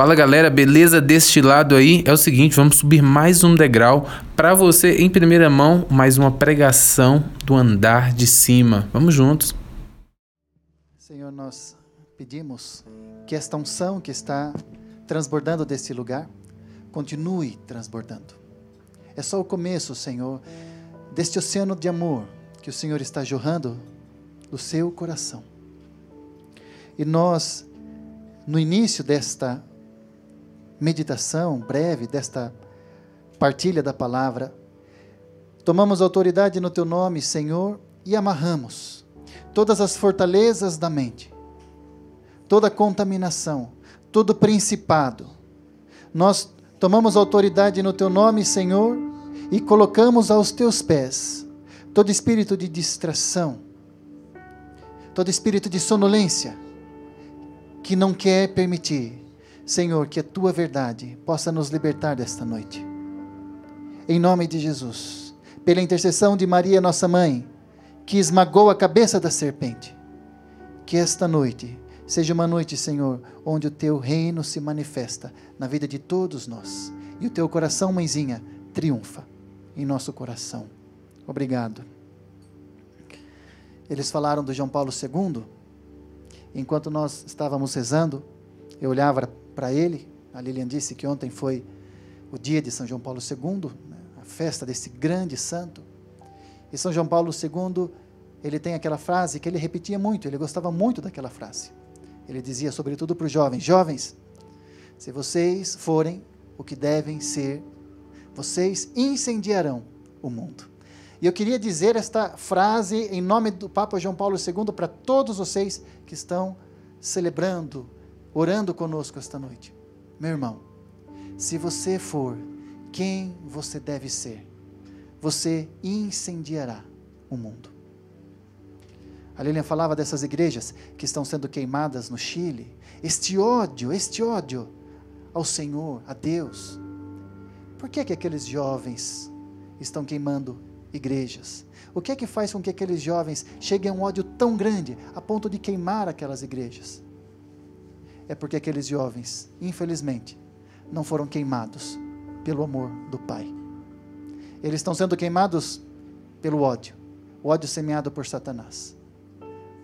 Fala galera, beleza deste lado aí? É o seguinte, vamos subir mais um degrau para você em primeira mão, mais uma pregação do andar de cima. Vamos juntos. Senhor, nós pedimos que esta unção que está transbordando desse lugar continue transbordando. É só o começo, Senhor, deste oceano de amor que o Senhor está jorrando do seu coração. E nós, no início desta meditação breve, desta partilha da palavra, tomamos autoridade no teu nome, Senhor, e amarramos todas as fortalezas da mente, toda contaminação, todo principado. Nós tomamos autoridade no teu nome, Senhor, e colocamos aos teus pés todo espírito de distração, todo espírito de sonolência, que não quer permitir, Senhor, que a tua verdade possa nos libertar desta noite. Em nome de Jesus, pela intercessão de Maria, nossa mãe, que esmagou a cabeça da serpente, que esta noite seja uma noite, Senhor, onde o teu reino se manifesta na vida de todos nós e o teu coração, mãezinha, triunfa em nosso coração. Obrigado. Eles falaram do João Paulo II enquanto nós estávamos rezando, eu olhava para ele. A Lilian disse que ontem foi o dia de São João Paulo II, né, a festa desse grande santo. E São João Paulo II, ele tem aquela frase que ele repetia muito, ele gostava muito daquela frase. Ele dizia, sobretudo para os jovens: Jovens, se vocês forem o que devem ser, vocês incendiarão o mundo. E eu queria dizer esta frase em nome do Papa João Paulo II para todos vocês que estão celebrando, orando conosco esta noite. Meu irmão, se você for quem você deve ser, você incendiará o mundo. A Lilian falava dessas igrejas que estão sendo queimadas no Chile. Este ódio, este ódio ao Senhor, a Deus. Por que, que aqueles jovens estão queimando igrejas? O que é que faz com que aqueles jovens cheguem a um ódio tão grande a ponto de queimar aquelas igrejas? É porque aqueles jovens, infelizmente, não foram queimados pelo amor do Pai. Eles estão sendo queimados pelo ódio, o ódio semeado por Satanás.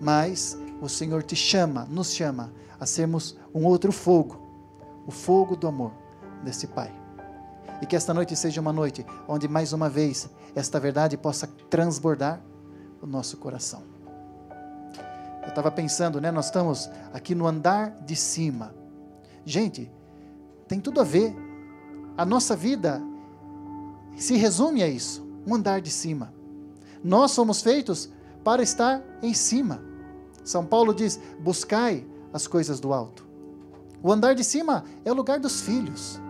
Mas o Senhor te chama, nos chama a sermos um outro fogo, o fogo do amor desse Pai. E que esta noite seja uma noite onde, mais uma vez, esta verdade possa transbordar o nosso coração. Eu estava pensando, né? Nós estamos aqui no andar de cima. Gente, tem tudo a ver. A nossa vida se resume a isso: um andar de cima. Nós somos feitos para estar em cima. São Paulo diz: buscai as coisas do alto. O andar de cima é o lugar dos filhos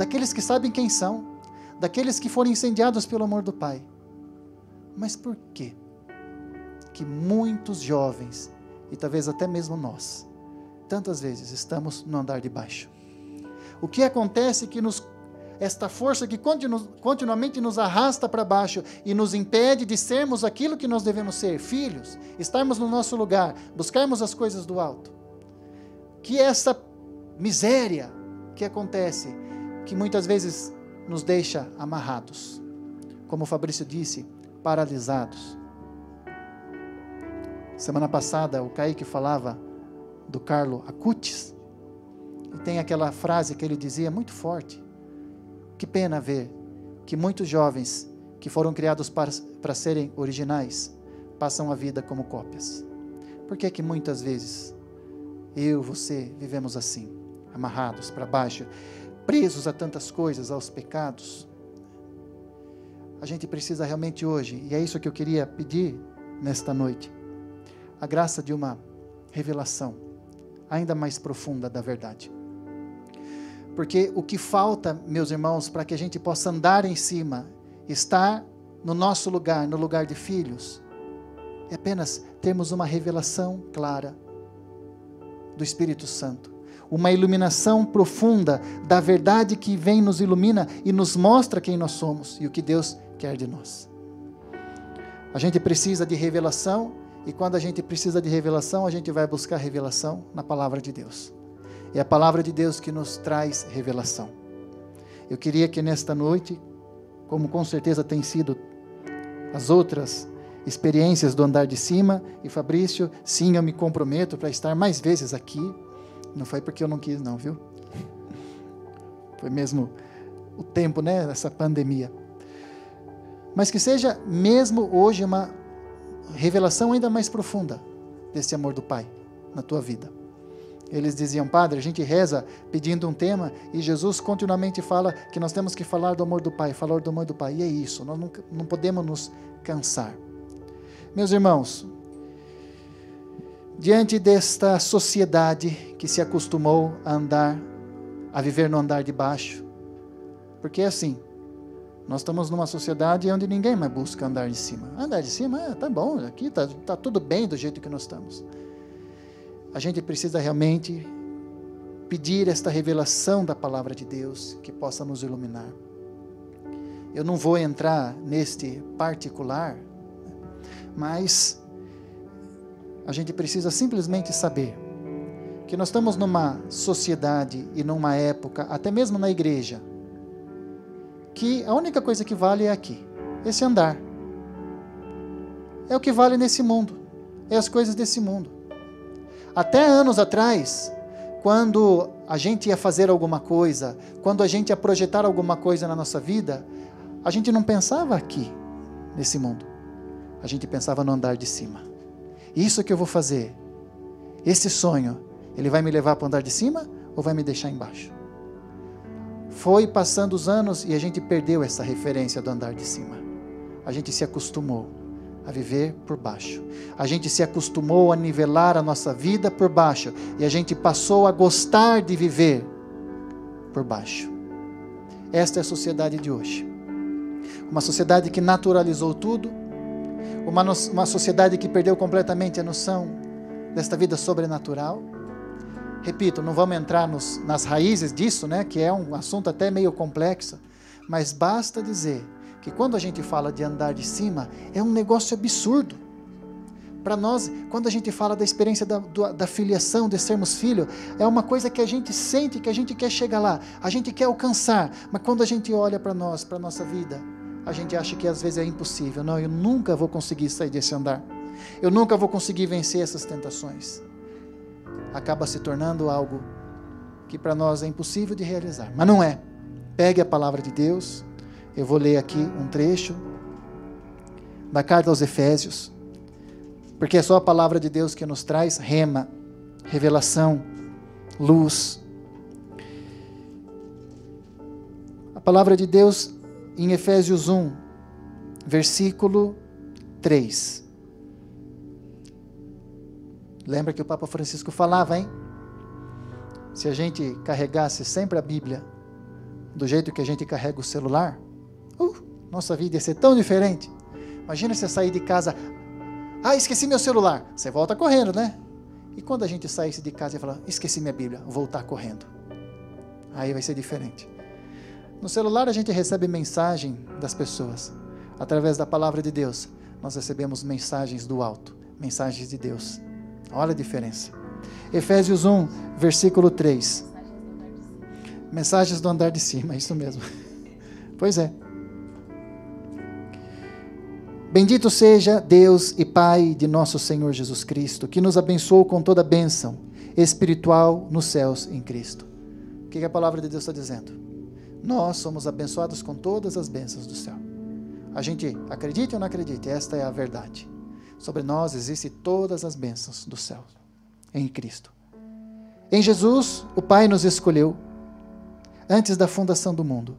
daqueles que sabem quem são, daqueles que foram incendiados pelo amor do Pai. Mas por quê? Que muitos jovens, e talvez até mesmo nós, tantas vezes estamos no andar de baixo. O que acontece que nos esta força que continu, continuamente nos arrasta para baixo e nos impede de sermos aquilo que nós devemos ser, filhos, estarmos no nosso lugar, buscarmos as coisas do alto. Que essa miséria que acontece que muitas vezes nos deixa amarrados, como o Fabrício disse, paralisados. Semana passada, o Kaique falava do Carlo Acutis, e tem aquela frase que ele dizia muito forte. Que pena ver que muitos jovens que foram criados para, para serem originais passam a vida como cópias. Por que que muitas vezes eu, você, vivemos assim, amarrados para baixo? presos a tantas coisas, aos pecados. A gente precisa realmente hoje, e é isso que eu queria pedir nesta noite, a graça de uma revelação ainda mais profunda da verdade. Porque o que falta, meus irmãos, para que a gente possa andar em cima, estar no nosso lugar, no lugar de filhos, é apenas termos uma revelação clara do Espírito Santo uma iluminação profunda da verdade que vem, nos ilumina e nos mostra quem nós somos e o que Deus quer de nós. A gente precisa de revelação, e quando a gente precisa de revelação, a gente vai buscar revelação na palavra de Deus. É a palavra de Deus que nos traz revelação. Eu queria que nesta noite, como com certeza tem sido as outras experiências do andar de cima, e Fabrício, sim, eu me comprometo para estar mais vezes aqui. Não foi porque eu não quis, não, viu? Foi mesmo o tempo, né, dessa pandemia. Mas que seja mesmo hoje uma revelação ainda mais profunda desse amor do Pai na tua vida. Eles diziam, Padre, a gente reza pedindo um tema e Jesus continuamente fala que nós temos que falar do amor do Pai, falar do amor do Pai. E é isso, nós não, não podemos nos cansar. Meus irmãos, diante desta sociedade que se acostumou a andar, a viver no andar de baixo, porque é assim, nós estamos numa sociedade onde ninguém mais busca andar de cima. Andar de cima, é, tá bom, aqui está tá tudo bem do jeito que nós estamos a gente precisa realmente pedir esta revelação da palavra de Deus que possa nos iluminar. Eu não vou entrar neste particular, mas a gente precisa simplesmente saber que nós estamos numa sociedade e numa época, até mesmo na igreja, a única coisa que vale é aqui, esse andar. É o que vale nesse mundo, é as coisas desse mundo. Até anos atrás, quando a gente ia fazer alguma coisa, quando a gente ia projetar alguma coisa na nossa vida, a gente não pensava aqui, nesse mundo. A gente pensava no andar de cima. Isso que eu vou fazer, esse sonho, ele vai me levar para o andar de cima ou vai me deixar embaixo? Foi passando os anos e a gente perdeu essa referência do andar de cima. A gente se acostumou a viver por baixo. A gente se acostumou a nivelar a nossa vida por baixo e a gente passou a gostar de viver por baixo. Esta é a sociedade de hoje. Uma sociedade que naturalizou tudo, uma, uma sociedade que perdeu completamente a noção desta vida sobrenatural. Repito, não vamos entrar nos, nas raízes disso, né, que é um assunto até meio complexo, mas basta dizer que quando a gente fala de andar de cima, é um negócio absurdo. Para nós, quando a gente fala da experiência da, da, filiação, de sermos filhos, é uma coisa que a gente sente, que a gente quer chegar lá, a gente quer alcançar, mas quando a gente olha para nós, para a nossa vida, a gente acha que às vezes é impossível. Não, eu nunca vou conseguir sair desse andar. Eu nunca vou conseguir vencer essas tentações. Acaba se tornando algo que para nós é impossível de realizar. Mas não é. Pegue a palavra de Deus, eu vou ler aqui um trecho da carta aos Efésios, porque é só a palavra de Deus que nos traz rema, revelação, luz. A palavra de Deus em Efésios 1, versículo 3. Lembra que o Papa Francisco falava, hein? Se a gente carregasse sempre a Bíblia do jeito que a gente carrega o celular, Uh, nossa vida ia ser tão diferente. Imagina você sair de casa. Ah, esqueci meu celular. Você volta correndo, né? E quando a gente saísse de casa e falar, esqueci minha Bíblia, voltar correndo. Aí vai ser diferente. No celular a gente recebe mensagem das pessoas. Através da palavra de Deus, nós recebemos mensagens do alto, mensagens de Deus. Olha a diferença. Efésios 1, versículo 3. Mensagens do andar de cima, isso mesmo. Pois é. Bendito seja Deus e Pai de nosso Senhor Jesus Cristo, que nos abençoou com toda bênção espiritual nos céus em Cristo. O que a palavra de Deus está dizendo? Nós somos abençoados com todas as bênçãos do céu. A gente acredite ou não acredite, esta é a verdade. Sobre nós existem todas as bênçãos do céu em Cristo. Em Jesus, o Pai nos escolheu antes da fundação do mundo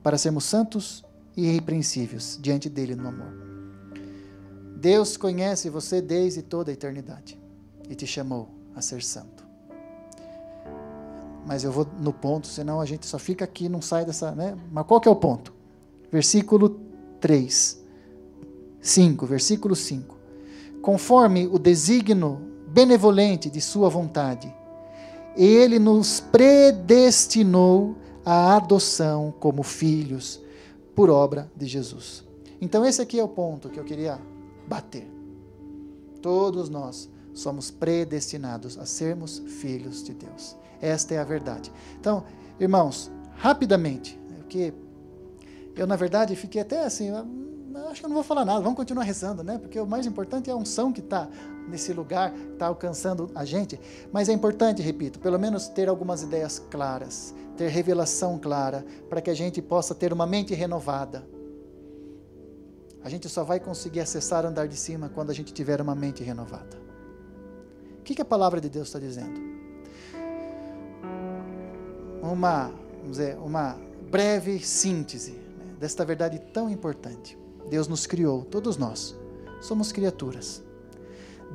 para sermos santos e irrepreensíveis diante dele no amor. Deus conhece você desde toda a eternidade e te chamou a ser santo. Mas eu vou no ponto, senão a gente só fica aqui, não sai dessa, né? Mas qual que é o ponto? Versículo 3. 5, versículo 5. Conforme o desígnio benevolente de sua vontade, ele nos predestinou à adoção como filhos por obra de Jesus. Então esse aqui é o ponto que eu queria bater. Todos nós somos predestinados a sermos filhos de Deus. Esta é a verdade. Então, irmãos, rapidamente, porque eu, na verdade, fiquei até assim, acho que eu não vou falar nada, vamos continuar rezando, né? Porque o mais importante é a unção que está nesse lugar, está alcançando a gente. Mas é importante, repito, pelo menos ter algumas ideias claras, ter revelação clara, para que a gente possa ter uma mente renovada. A gente só vai conseguir acessar o andar de cima quando a gente tiver uma mente renovada. O que, que a palavra de Deus está dizendo? Uma, vamos dizer, uma breve síntese né, desta verdade tão importante. Deus nos criou, todos nós somos criaturas.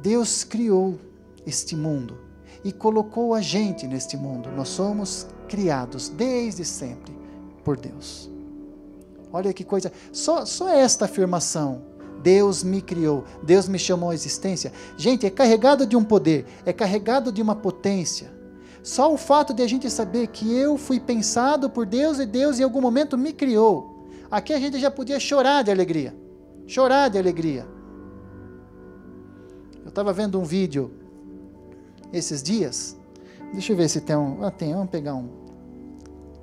Deus criou este mundo e colocou a gente neste mundo. Nós somos criados desde sempre por Deus. Olha que coisa, só, só esta afirmação. Deus me criou, Deus me chamou à existência. Gente, é carregado de um poder, é carregado de uma potência. Só o fato de a gente saber que eu fui pensado por Deus e Deus em algum momento me criou. Aqui a gente já podia chorar de alegria. Chorar de alegria. Eu estava vendo um vídeo esses dias. Deixa eu ver se tem um. Ah, tem. Vamos pegar um.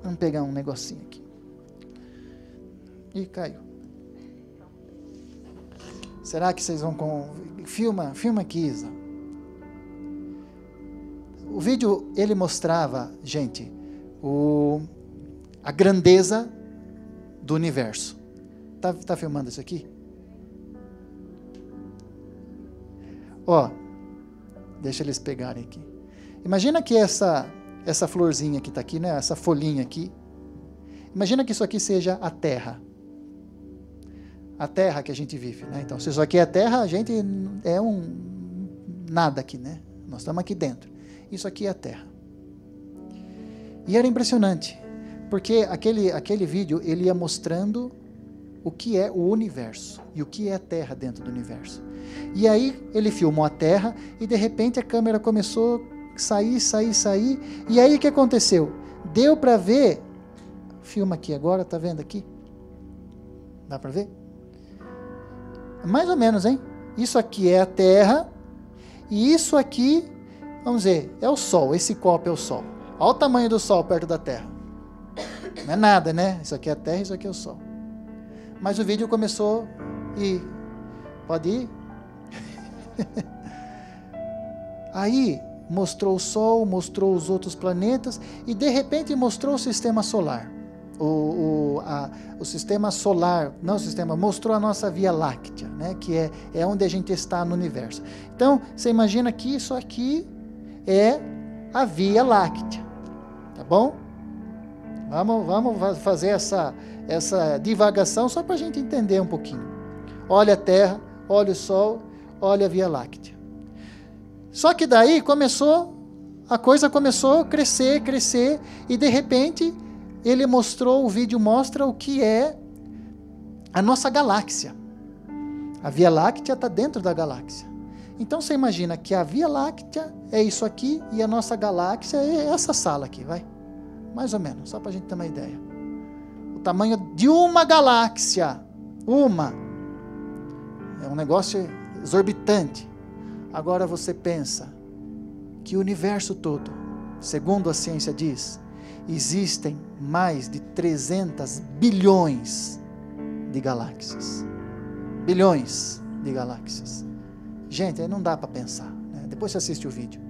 Vamos pegar um negocinho aqui. Ih, caiu. Será que vocês vão com. Filma, filma aqui, Isa. O vídeo ele mostrava, gente, o, a grandeza do universo. Tá, tá filmando isso aqui? Ó, deixa eles pegarem aqui. Imagina que essa essa florzinha que está aqui, né? Essa folhinha aqui. Imagina que isso aqui seja a Terra. A Terra que a gente vive, né? Então, se isso aqui é a Terra, a gente é um nada aqui, né? Nós estamos aqui dentro. Isso aqui é a Terra. E era impressionante, porque aquele aquele vídeo ele ia mostrando o que é o universo e o que é a Terra dentro do universo. E aí ele filmou a Terra e de repente a câmera começou a sair, sair, sair. E aí o que aconteceu? Deu para ver. Filma aqui agora, tá vendo aqui? Dá para ver? Mais ou menos, hein? Isso aqui é a Terra e isso aqui, vamos dizer, é o Sol. Esse copo é o Sol. Olha o tamanho do Sol perto da Terra. Não é nada, né? Isso aqui é a Terra, isso aqui é o Sol. Mas o vídeo começou e pode ir? Aí mostrou o Sol, mostrou os outros planetas e de repente mostrou o sistema solar. O, o, a, o sistema solar, não o sistema, mostrou a nossa Via Láctea, né, que é, é onde a gente está no universo. Então, você imagina que isso aqui é a Via Láctea, tá bom? Vamos, vamos fazer essa, essa divagação só para a gente entender um pouquinho. Olha a Terra, olha o Sol, olha a Via Láctea. Só que daí começou, a coisa começou a crescer, crescer, e de repente ele mostrou, o vídeo mostra o que é a nossa galáxia. A Via Láctea está dentro da galáxia. Então você imagina que a Via Láctea é isso aqui e a nossa galáxia é essa sala aqui, vai? Mais ou menos, só para a gente ter uma ideia. O tamanho de uma galáxia. Uma. É um negócio exorbitante. Agora você pensa que o universo todo, segundo a ciência diz, existem mais de 300 bilhões de galáxias. Bilhões de galáxias. Gente, aí não dá para pensar. Né? Depois você assiste o vídeo.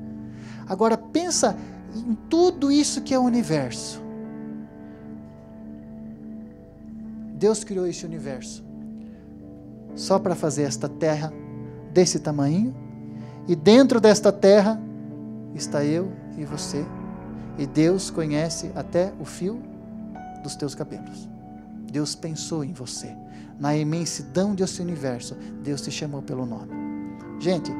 Agora pensa em tudo isso que é o universo. Deus criou esse universo só para fazer esta terra desse tamanho, e dentro desta terra está eu e você, e Deus conhece até o fio dos teus cabelos. Deus pensou em você. Na imensidão desse universo, Deus te chamou pelo nome. Gente,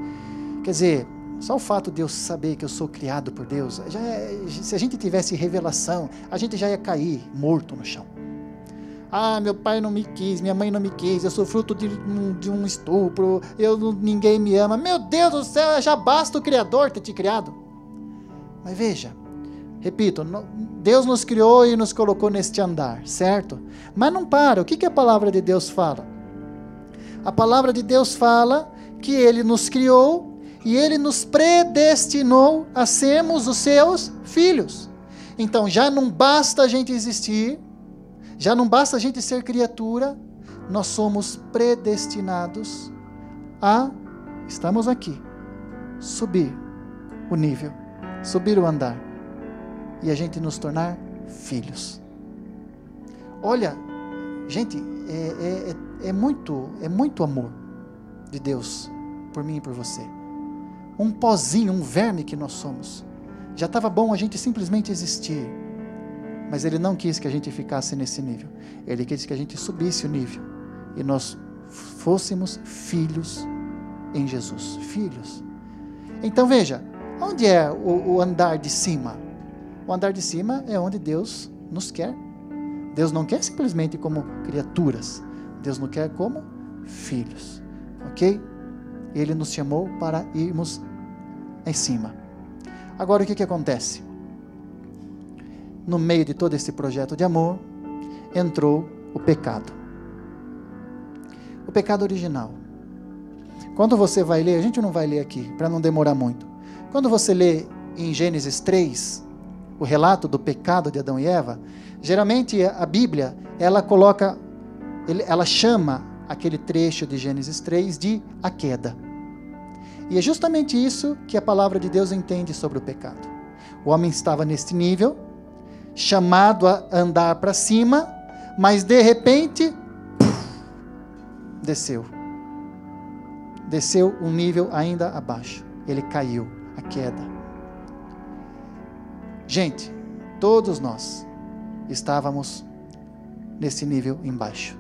quer dizer, só o fato de eu saber que eu sou criado por Deus, já é, se a gente tivesse revelação, a gente já ia cair morto no chão. Ah, meu pai não me quis, minha mãe não me quis, eu sou fruto de, de um estupro, eu, ninguém me ama. Meu Deus do céu, já basta o Criador ter te criado. Mas veja, repito, Deus nos criou e nos colocou neste andar, certo? Mas não para, o que, que a palavra de Deus fala? A palavra de Deus fala que Ele nos criou e ele nos predestinou a sermos os seus filhos. Então já não basta a gente existir, já não basta a gente ser criatura, nós somos predestinados a estamos aqui, subir o nível, subir o andar e a gente nos tornar filhos. Olha, gente, é, é, é, muito, é muito amor de Deus por mim e por você. Um pozinho, um verme que nós somos. Já estava bom a gente simplesmente existir. Mas Ele não quis que a gente ficasse nesse nível. Ele quis que a gente subisse o nível. E nós fôssemos filhos em Jesus. Filhos. Então veja, onde é o, o andar de cima? O andar de cima é onde Deus nos quer. Deus não quer simplesmente como criaturas. Deus nos quer como filhos. Ok? Ele nos chamou para irmos em cima. Agora o que, que acontece? No meio de todo esse projeto de amor, entrou o pecado. O pecado original. Quando você vai ler, a gente não vai ler aqui, para não demorar muito. Quando você lê em Gênesis 3, o relato do pecado de Adão e Eva, geralmente a Bíblia, ela coloca, ela chama aquele trecho de Gênesis 3 de a queda. E é justamente isso que a palavra de Deus entende sobre o pecado. O homem estava neste nível, chamado a andar para cima, mas de repente, desceu desceu um nível ainda abaixo. Ele caiu, a queda. Gente, todos nós estávamos nesse nível embaixo.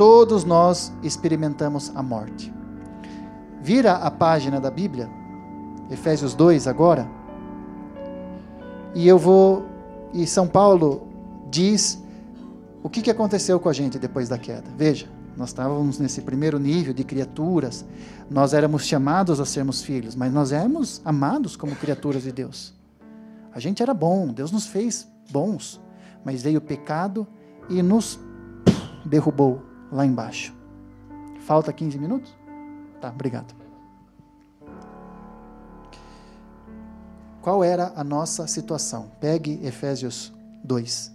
Todos nós experimentamos a morte. Vira a página da Bíblia, Efésios 2 agora, e eu vou. E São Paulo diz o que, aconteceu com a gente depois da queda. Veja. Nós estávamos nesse primeiro nível de criaturas. Nós éramos chamados a sermos filhos, mas nós éramos amados como criaturas de Deus. A gente era bom, Deus nos fez bons, mas veio o pecado e nos derrubou lá embaixo. Falta 15 minutos? Tá, obrigado. Qual era a nossa situação? Pegue Efésios 2.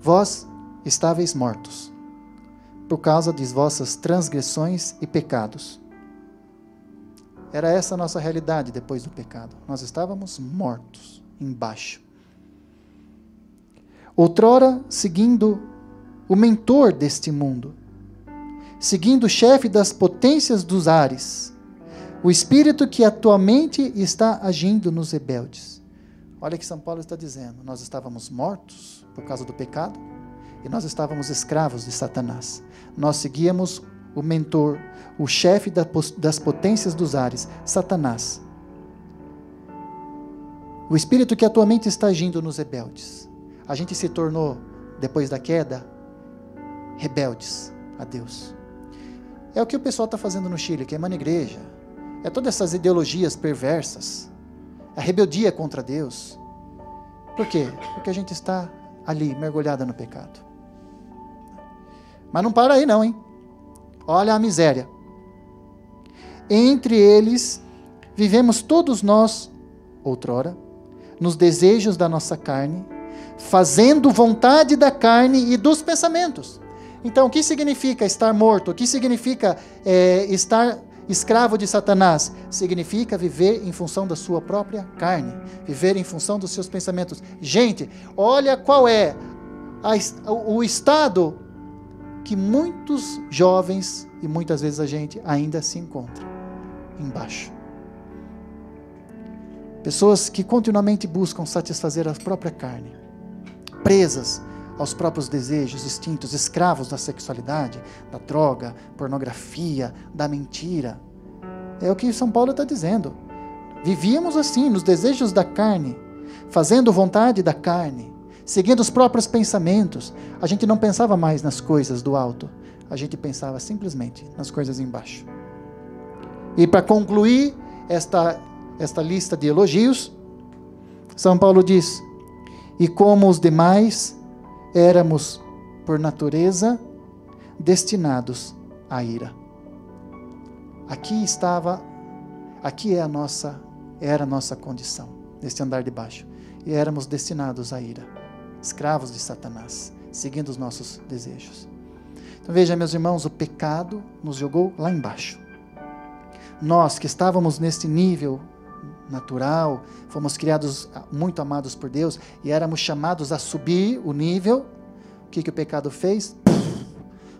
Vós estáveis mortos por causa de vossas transgressões e pecados. Era essa a nossa realidade depois do pecado. Nós estávamos mortos, embaixo. Outrora, seguindo o mentor deste mundo, seguindo o chefe das potências dos ares, o espírito que atualmente está agindo nos rebeldes. Olha que São Paulo está dizendo: nós estávamos mortos por causa do pecado e nós estávamos escravos de Satanás nós seguíamos o mentor, o chefe das potências dos ares, Satanás. O espírito que atualmente está agindo nos rebeldes. A gente se tornou, depois da queda, rebeldes a Deus. É o que o pessoal está fazendo no Chile, queimando igreja. É todas essas ideologias perversas. A rebeldia contra Deus. Por quê? Porque a gente está ali, mergulhada no pecado. Mas não para aí, não, hein? Olha a miséria. Entre eles vivemos todos nós, outrora, nos desejos da nossa carne, fazendo vontade da carne e dos pensamentos. Então, o que significa estar morto? O que significa é, estar escravo de Satanás? Significa viver em função da sua própria carne, viver em função dos seus pensamentos. Gente, olha qual é a, o estado que muitos jovens e muitas vezes a gente ainda se encontra embaixo. Pessoas que continuamente buscam satisfazer a própria carne, presas aos próprios desejos, instintos, escravos da sexualidade, da droga, pornografia, da mentira. É o que São Paulo está dizendo. Vivíamos assim, nos desejos da carne, fazendo vontade da carne, seguindo os próprios pensamentos. A gente não pensava mais nas coisas do alto, a gente pensava simplesmente nas coisas embaixo. E para concluir esta, esta lista de elogios, São Paulo diz: E como os demais, éramos, por natureza, destinados à ira. aqui estava, aqui é a nossa, era a nossa condição, neste andar de baixo. E éramos destinados à ira, escravos de Satanás, seguindo os nossos desejos. Então veja, meus irmãos, o pecado nos jogou lá embaixo. Nós que estávamos neste nível natural, fomos criados muito amados por Deus e éramos chamados a subir o nível. O que, que o pecado fez?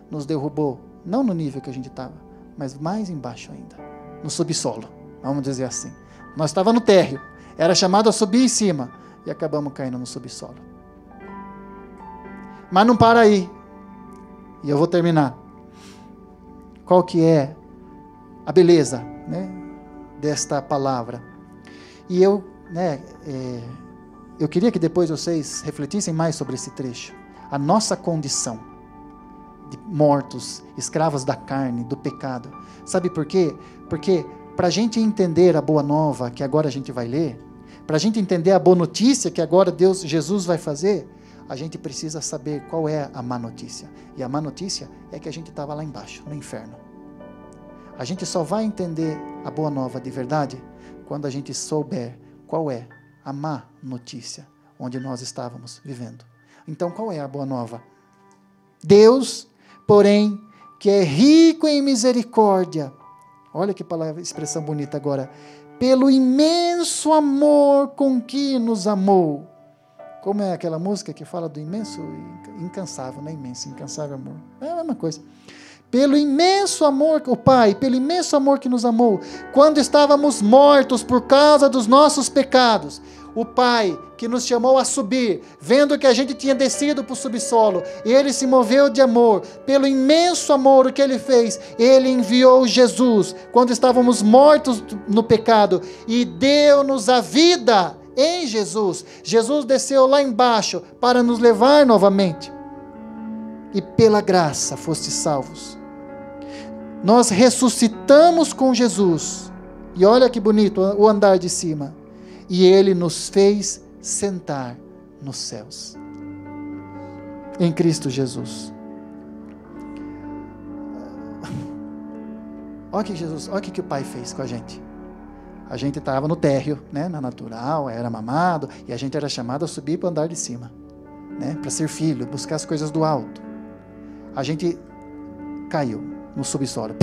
Nos derrubou, não no nível que a gente estava, mas mais embaixo ainda, no subsolo, vamos dizer assim. Nós estávamos no térreo, era chamado a subir em cima e acabamos caindo no subsolo. Mas não para aí. E eu vou terminar. Qual que é a beleza né, desta palavra? E eu, né, é, eu queria que depois vocês refletissem mais sobre esse trecho. A nossa condição de mortos, escravos da carne, do pecado. Sabe por quê? Porque para a gente entender a boa nova que agora a gente vai ler, para a gente entender a boa notícia que agora Deus, Jesus vai fazer, a gente precisa saber qual é a má notícia. E a má notícia é que a gente estava lá embaixo, no inferno. A gente só vai entender a boa nova de verdade quando a gente souber qual é a má notícia onde nós estávamos vivendo. Então, qual é a boa nova? Deus, porém, que é rico em misericórdia. Olha que palavra, expressão bonita agora. Pelo imenso amor com que nos amou. Como é aquela música que fala do imenso, incansável, não é imenso, incansável amor. É a mesma coisa pelo imenso amor, o Pai, pelo imenso amor que nos amou, quando estávamos mortos por causa dos nossos pecados. O Pai que nos chamou a subir, vendo que a gente tinha descido para o subsolo, Ele se moveu de amor, pelo imenso amor que Ele fez, Ele enviou Jesus, quando estávamos mortos no pecado, e deu-nos a vida em Jesus. Jesus desceu lá embaixo para nos levar novamente. E pela graça foste salvos nós ressuscitamos com Jesus. E olha que bonito o andar de cima. E ele nos fez sentar nos céus. Em Cristo Jesus. Olha que Jesus, olha que o Pai fez com a gente. A gente estava no térreo, né, na natural, era mamado, e a gente era chamado a subir para o andar de cima, né, para ser filho, buscar as coisas do alto. A gente caiu no subsolo,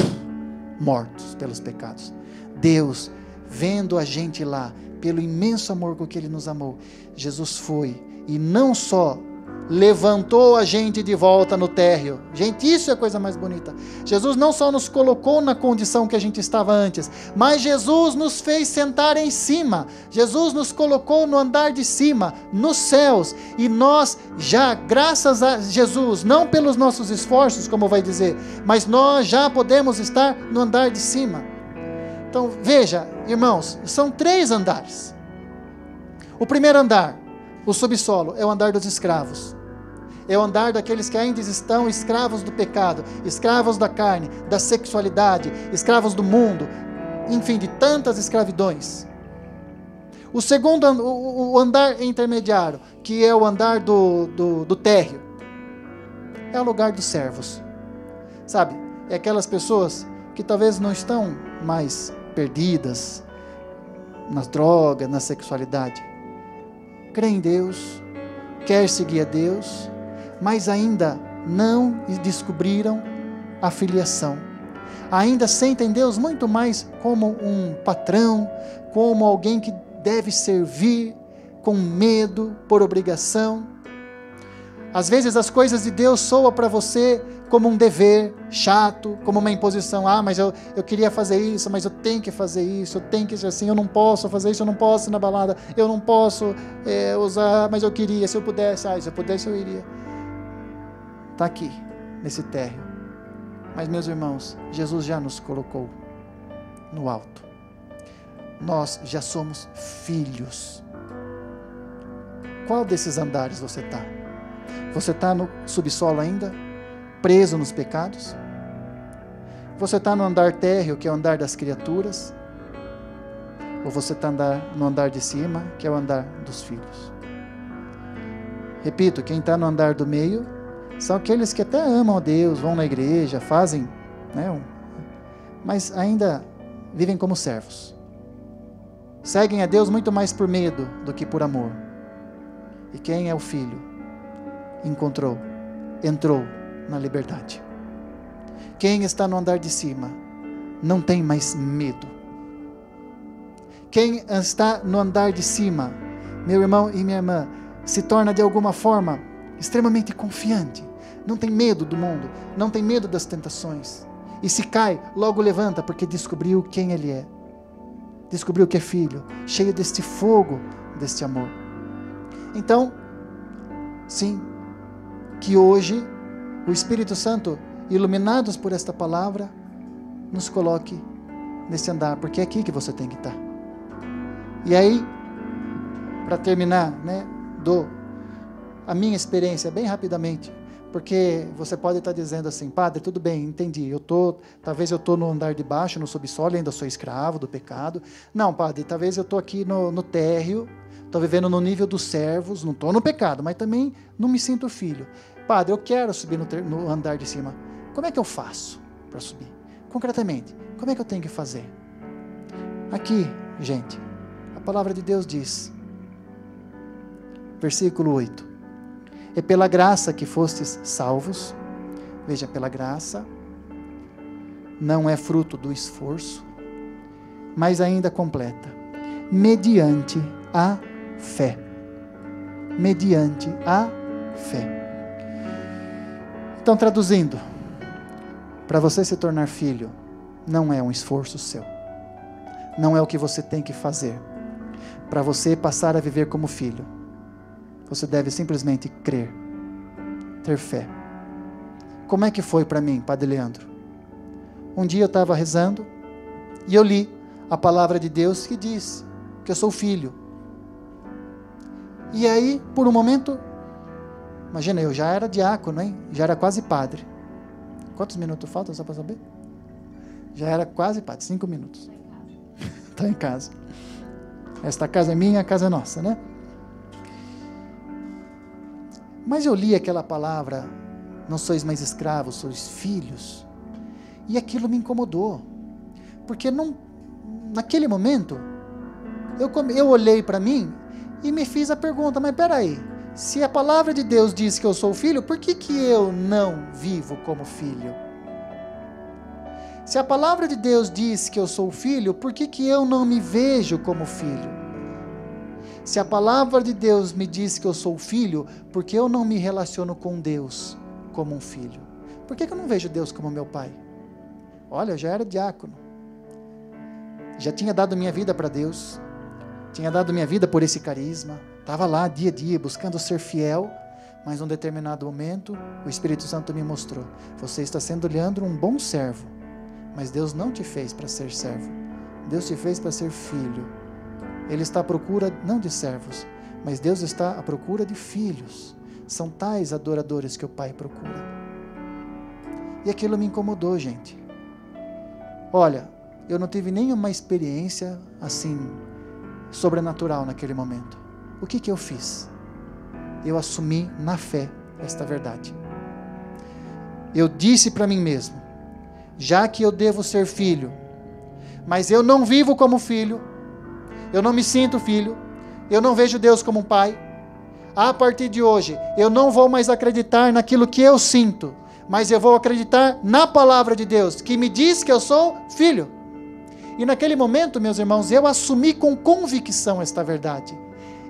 mortos pelos pecados. Deus, vendo a gente lá, pelo imenso amor com que Ele nos amou, Jesus foi e não só levantou a gente de volta no térreo. Gente, isso é a coisa mais bonita. Jesus não só nos colocou na condição que a gente estava antes, mas Jesus nos fez sentar em cima. Jesus nos colocou no andar de cima, nos céus. E nós já, graças a Jesus, não pelos nossos esforços, como vai dizer, mas nós já podemos estar no andar de cima. Então, veja, irmãos, são três andares. O primeiro andar, o subsolo, é o andar dos escravos é o andar daqueles que ainda estão escravos do pecado, escravos da carne, da sexualidade, escravos do mundo, enfim, de tantas escravidões. O segundo, o andar intermediário, que é o andar do, do, do térreo, é o lugar dos servos. Sabe? É aquelas pessoas que talvez não estão mais perdidas nas drogas, na sexualidade. Crê em Deus, quer seguir a Deus, mas ainda não descobriram a filiação. Ainda sentem Deus muito mais como um patrão, como alguém que deve servir com medo, por obrigação. Às vezes as coisas de Deus soam para você como um dever chato, como uma imposição. Ah, mas eu, eu queria fazer isso, mas eu tenho que fazer isso, eu tenho que ser assim, eu não posso fazer isso, eu não posso ir na balada, eu não posso é, usar, mas eu queria, se eu pudesse, ah, se eu pudesse eu iria está aqui, nesse térreo. Mas, meus irmãos, Jesus já nos colocou no alto. Nós já somos filhos. Qual desses andares você está? Você está no subsolo ainda? Preso nos pecados? Você está no andar térreo, que é o andar das criaturas? Ou você está no andar de cima, que é o andar dos filhos? Repito, quem está no andar do meio são aqueles que até amam a Deus, vão na igreja, fazem, né, mas ainda vivem como servos. Seguem a Deus muito mais por medo do que por amor. E quem é o filho encontrou, entrou na liberdade. Quem está no andar de cima não tem mais medo. Quem está no andar de cima, meu irmão e minha irmã, se torna de alguma forma extremamente confiante. Não tem medo do mundo, não tem medo das tentações. E se cai, logo levanta, porque descobriu quem ele é. Descobriu que é filho, cheio deste fogo, deste amor. Então, sim, que hoje o Espírito Santo, iluminados por esta palavra, nos coloque nesse andar, porque é aqui que você tem que estar. E aí, para terminar, né, dou a minha experiência bem rapidamente, porque você pode estar dizendo assim, padre, tudo bem, entendi. Eu tô, talvez eu estou no andar de baixo, no subsolo, ainda sou escravo do pecado. Não, padre, talvez eu estou aqui no, no térreo, estou vivendo no nível dos servos, não estou no pecado, mas também não me sinto filho. Padre, eu quero subir no, ter, no andar de cima. Como é que eu faço para subir? Concretamente, como é que eu tenho que fazer? Aqui, gente, a palavra de Deus diz, versículo 8: É pela graça que fostes salvos, veja, pela graça, não é fruto do esforço, mas ainda completa, mediante a fé. Mediante a fé. Então, traduzindo, para você se tornar filho, não é um esforço seu, não é o que você tem que fazer. Para você passar a viver como filho, você deve simplesmente crer, ter fé. Como é que foi para mim, Padre Leandro? Um dia eu estava rezando e eu li a palavra de Deus que diz que eu sou filho. E aí, por um momento, imagina, eu já era diácono, hein? já era quase padre. Quantos minutos faltam só para saber? Já era quase padre, cinco minutos. Está em casa. Esta casa é minha, a casa é nossa, né? Mas eu li aquela palavra, não sois mais escravos, sois filhos. E aquilo me incomodou. Porque não, naquele momento, eu, eu olhei para mim e me fiz a pergunta: mas peraí, se a palavra de Deus diz que eu sou filho, por que, que eu não vivo como filho? Se a palavra de Deus diz que eu sou filho, por que, que eu não me vejo como filho? Se a palavra de Deus me diz que eu sou filho, por que eu não me relaciono com Deus como um filho? Por que, eu não vejo Deus como meu pai? Olha, eu já era diácono. Já tinha dado minha vida para Deus. Tinha dado minha vida por esse carisma. Estava lá dia a dia buscando ser fiel. Mas num determinado momento, o Espírito Santo me mostrou: você está sendo, Leandro, um bom servo. Mas Deus não te fez para ser servo. Deus te fez para ser filho. Ele está à procura não de servos, mas Deus está à procura de filhos. São tais adoradores que o Pai procura. E aquilo me incomodou, gente. Olha, eu não tive nenhuma experiência assim sobrenatural naquele momento. O que que eu fiz? Eu assumi na fé esta verdade. Eu disse para mim mesmo: já que eu devo ser filho, mas eu não vivo como filho, eu não me sinto filho, eu não vejo Deus como um pai. A partir de hoje, eu não vou mais acreditar naquilo que eu sinto, mas eu vou acreditar na palavra de Deus, que me diz que eu sou filho. E naquele momento, meus irmãos, eu assumi com convicção esta verdade.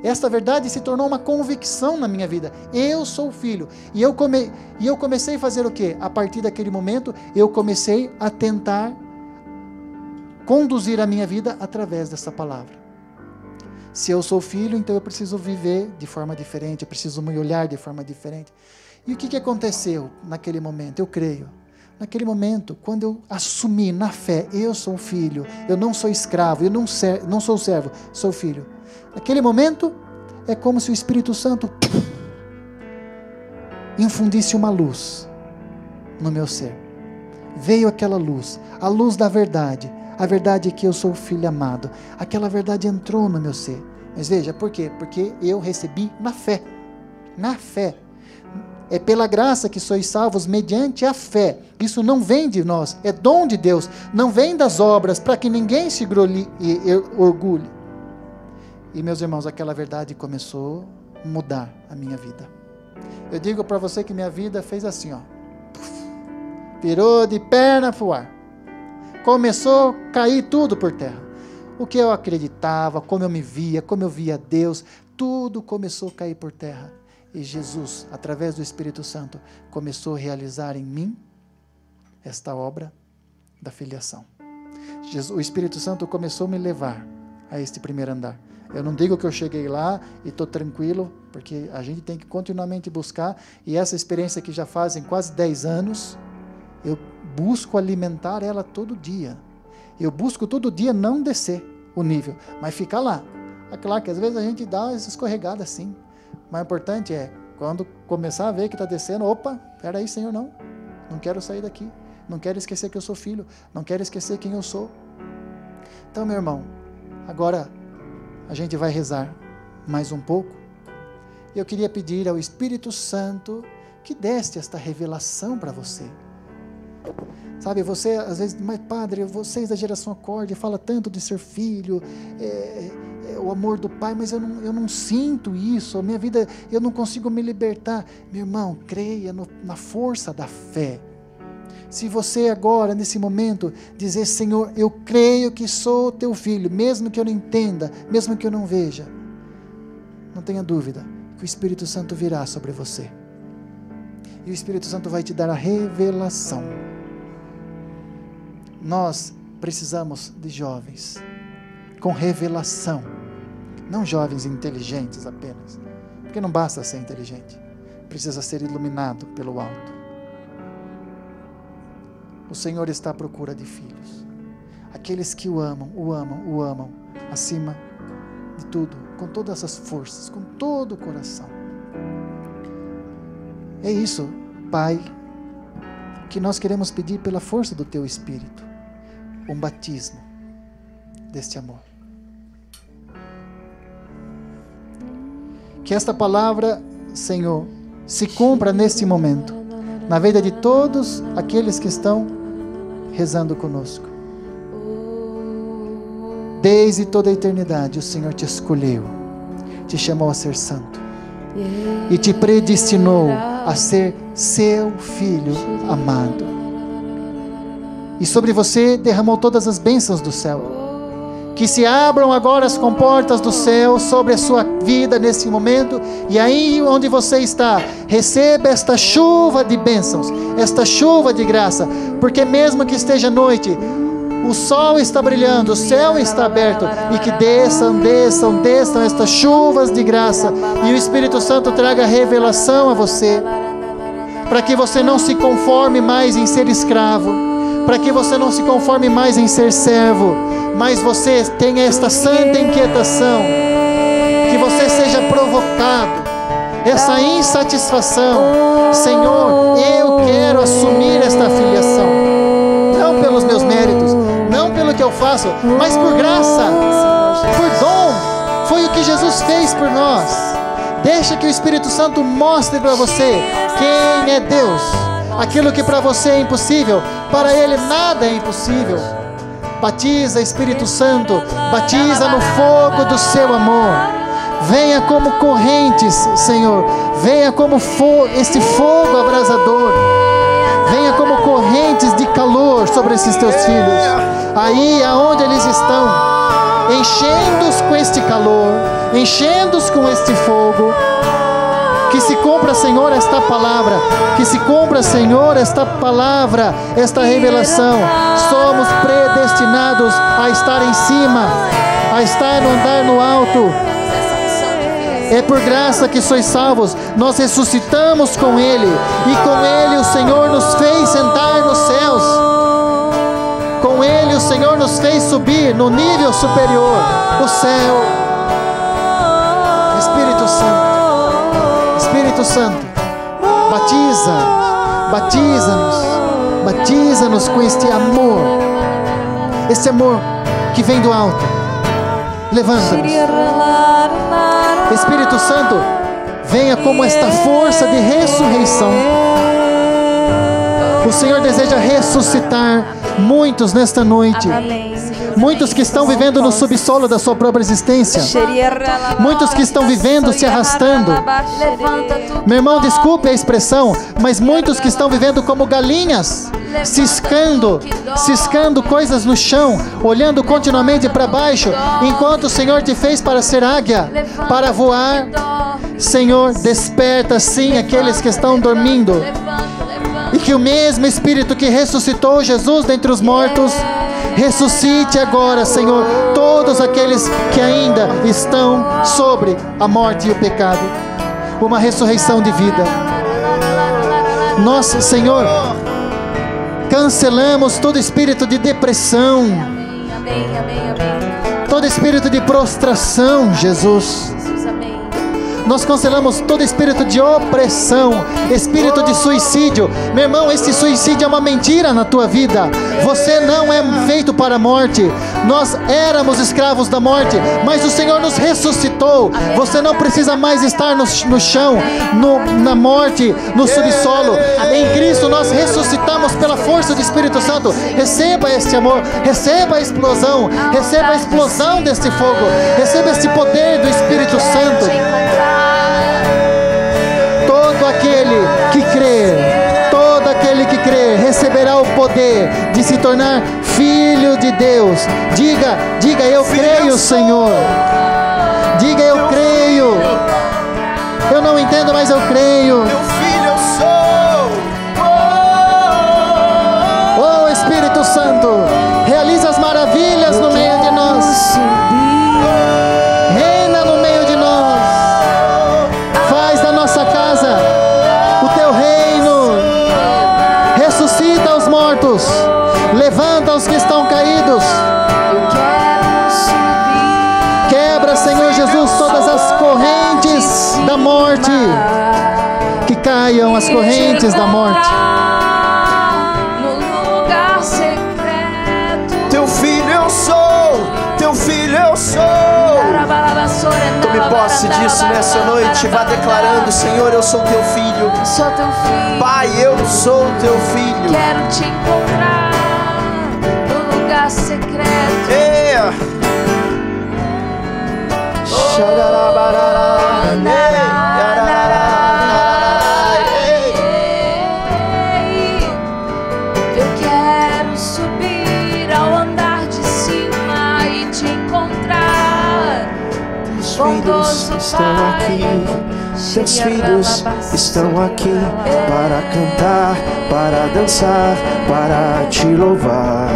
Esta verdade se tornou uma convicção na minha vida. Eu sou filho. E eu, come... e eu comecei a fazer o quê? A partir daquele momento, eu comecei a tentar conduzir a minha vida através dessa palavra. Se eu sou filho, então eu preciso viver de forma diferente, eu preciso me olhar de forma diferente. E o que, que aconteceu naquele momento? Eu creio. Naquele momento, quando eu assumi na fé, eu sou filho, eu não sou escravo, eu não, ser, não sou servo, sou filho. Naquele momento, é como se o Espírito Santo infundisse uma luz no meu ser. Veio aquela luz, a luz da verdade, a verdade é que eu sou filho amado. Aquela verdade entrou no meu ser. Mas veja, por quê? Porque eu recebi na fé. Na fé. É pela graça que sois salvos mediante a fé. Isso não vem de nós, é dom de Deus. Não vem das obras, para que ninguém se orgulhe. E meus irmãos, aquela verdade começou a mudar a minha vida. Eu digo para você que minha vida fez assim, ó. Virou de perna pro ar. Começou a cair tudo por terra. O que eu acreditava, como eu me via, como eu via Deus, tudo começou a cair por terra. E Jesus, através do Espírito Santo, começou a realizar em mim esta obra da filiação. Jesus, o Espírito Santo começou a me levar a este primeiro andar. Eu não digo que eu cheguei lá e estou tranquilo, porque a gente tem que continuamente buscar, e essa experiência que já fazem quase 10 anos, eu busco alimentar ela todo dia. Eu busco todo dia não descer o nível, mas ficar lá. É claro que às vezes a gente dá essa escorregada assim, mas o importante é, quando começar a ver que está descendo, opa, peraí, Senhor, não, não quero sair daqui, não quero esquecer que eu sou filho, não quero esquecer quem eu sou. Então, meu irmão, agora a gente vai rezar mais um pouco. Eu queria pedir ao Espírito Santo que deste esta revelação para você. Sabe, você às vezes, mas padre, vocês da geração acorde fala tanto de ser filho, é, é, o amor do pai, mas eu não, eu não sinto isso, a minha vida, eu não consigo me libertar. Meu irmão, creia no, na força da fé. Se você agora, nesse momento, dizer, Senhor, eu creio que sou teu filho, mesmo que eu não entenda, mesmo que eu não veja, não tenha dúvida que o Espírito Santo virá sobre você. E o Espírito Santo vai te dar a revelação. Nós precisamos de jovens com revelação, não jovens inteligentes apenas, porque não basta ser inteligente, precisa ser iluminado pelo alto. O Senhor está à procura de filhos. Aqueles que o amam, o amam, o amam, acima de tudo, com todas as forças, com todo o coração. É isso, Pai, que nós queremos pedir pela força do Teu Espírito um batismo deste amor. Que esta palavra, Senhor, se cumpra neste momento, na vida de todos aqueles que estão rezando conosco. Desde toda a eternidade, o Senhor te escolheu, te chamou a ser santo e te predestinou a ser seu filho amado. E sobre você derramou todas as bênçãos do céu. Que se abram agora as comportas do céu sobre a sua vida nesse momento, e aí onde você está, receba esta chuva de bênçãos, esta chuva de graça, porque mesmo que esteja noite, o sol está brilhando, o céu está aberto, e que desçam, desçam, desçam estas chuvas de graça, e o Espírito Santo traga revelação a você, para que você não se conforme mais em ser escravo para que você não se conforme mais em ser servo, mas você tenha esta santa inquietação, que você seja provocado, essa insatisfação. Senhor, eu quero assumir esta filiação, não pelos meus méritos, não pelo que eu faço, mas por graça, por dom. Foi o que Jesus fez por nós. Deixa que o Espírito Santo mostre para você quem é Deus Aquilo que para você é impossível, para Ele nada é impossível. Batiza, Espírito Santo, batiza no fogo do seu amor. Venha como correntes, Senhor. Venha como fo este fogo abrasador. Venha como correntes de calor sobre esses teus filhos. Aí aonde eles estão, enchendo-os com este calor, enchendo-os com este fogo que se cumpra, Senhor, esta palavra. Que se cumpra, Senhor, esta palavra, esta revelação. Somos predestinados a estar em cima, a estar no andar no alto. É por graça que sois salvos. Nós ressuscitamos com Ele. E com Ele o Senhor nos fez sentar nos céus. Com Ele o Senhor nos fez subir no nível superior o céu. Espírito Santo, batiza, batiza-nos, batiza-nos com este amor, este amor que vem do alto. Levanta-nos. Espírito Santo, venha como esta força de ressurreição. O Senhor deseja ressuscitar muitos nesta noite. Muitos que estão vivendo no subsolo da sua própria existência. Muitos que estão vivendo se arrastando. Meu irmão, desculpe a expressão, mas muitos que estão vivendo como galinhas, ciscando, ciscando coisas no chão, olhando continuamente para baixo, enquanto o Senhor te fez para ser águia, para voar. Senhor, desperta sim aqueles que estão dormindo. E que o mesmo Espírito que ressuscitou Jesus dentre os mortos Ressuscite agora, Senhor, todos aqueles que ainda estão sobre a morte e o pecado. Uma ressurreição de vida. Nós, Senhor, cancelamos todo espírito de depressão, todo espírito de prostração, Jesus. Nós cancelamos todo espírito de opressão, espírito de suicídio. Meu irmão, esse suicídio é uma mentira na tua vida. Você não é feito para a morte. Nós éramos escravos da morte, mas o Senhor nos ressuscitou. Você não precisa mais estar no, no chão, no, na morte, no subsolo. Em Cristo nós ressuscitamos pela força do Espírito Santo. Receba este amor, receba a explosão, receba a explosão deste fogo, receba este poder do Espírito Santo. Receberá o poder de se tornar filho de Deus. Diga, diga, eu creio, Senhor. Diga, eu creio. Eu não entendo, mas eu creio. Caiam as correntes da morte. Teu filho eu sou, teu filho eu sou. Tome posse disso nessa noite. Vá declarando: Senhor, eu sou teu filho. Sou teu filho. Pai, eu sou teu filho. Quero te encontrar no lugar secreto. É. Oh. Teus filhos estão aqui para cantar, para dançar, para te louvar.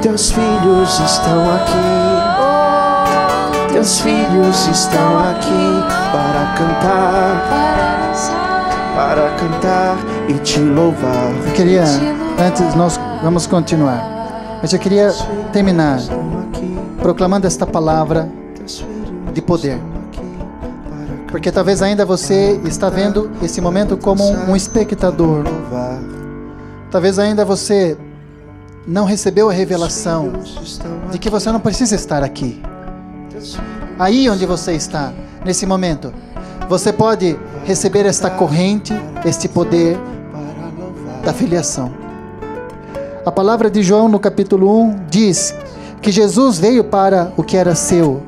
Teus filhos estão aqui. Teus filhos estão aqui para cantar, para cantar e te louvar. Eu queria, antes nós vamos continuar, mas eu queria terminar proclamando esta palavra de poder. Porque talvez ainda você está vendo esse momento como um espectador. Talvez ainda você não recebeu a revelação de que você não precisa estar aqui. Aí onde você está, nesse momento, você pode receber esta corrente, este poder da filiação. A palavra de João no capítulo 1 diz que Jesus veio para o que era seu,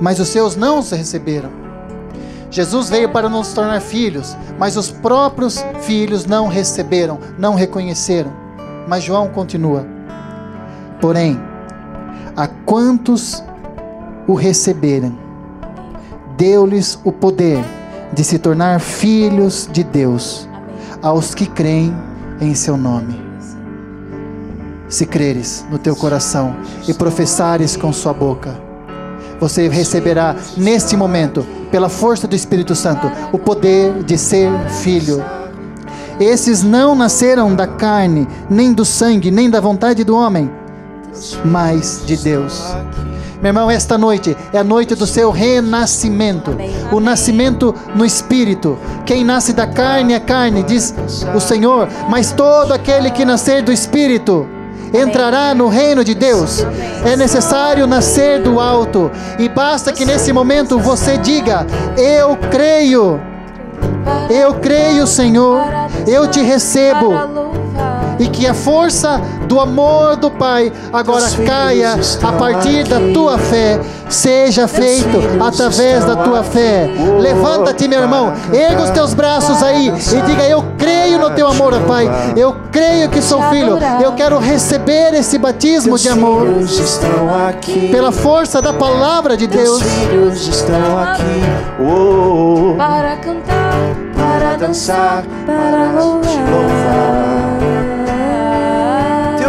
mas os seus não se receberam. Jesus veio para nos tornar filhos, mas os próprios filhos não receberam, não reconheceram. Mas João continua. Porém, a quantos o receberam, deu-lhes o poder de se tornar filhos de Deus, aos que creem em seu nome se creres no teu coração e professares com sua boca. Você receberá neste momento, pela força do Espírito Santo, o poder de ser filho. Esses não nasceram da carne, nem do sangue, nem da vontade do homem, mas de Deus. Meu irmão, esta noite é a noite do seu renascimento, o nascimento no espírito. Quem nasce da carne é carne, diz o Senhor, mas todo aquele que nascer do espírito entrará no reino de Deus. É necessário nascer do alto e basta que nesse momento você diga: Eu creio. Eu creio, Senhor. Eu te recebo. E que a força do amor do Pai agora caia a partir da tua fé. Seja feito através da tua fé. Levanta-te, meu irmão. Erga os teus braços aí e diga: Eu creio no teu amor, Pai. Eu creio que sou filho. Eu quero receber esse batismo de amor. filhos estão aqui. Pela força da palavra de Teus Deus. filhos estão aqui. Oh, Para cantar, para dançar, para te louvar.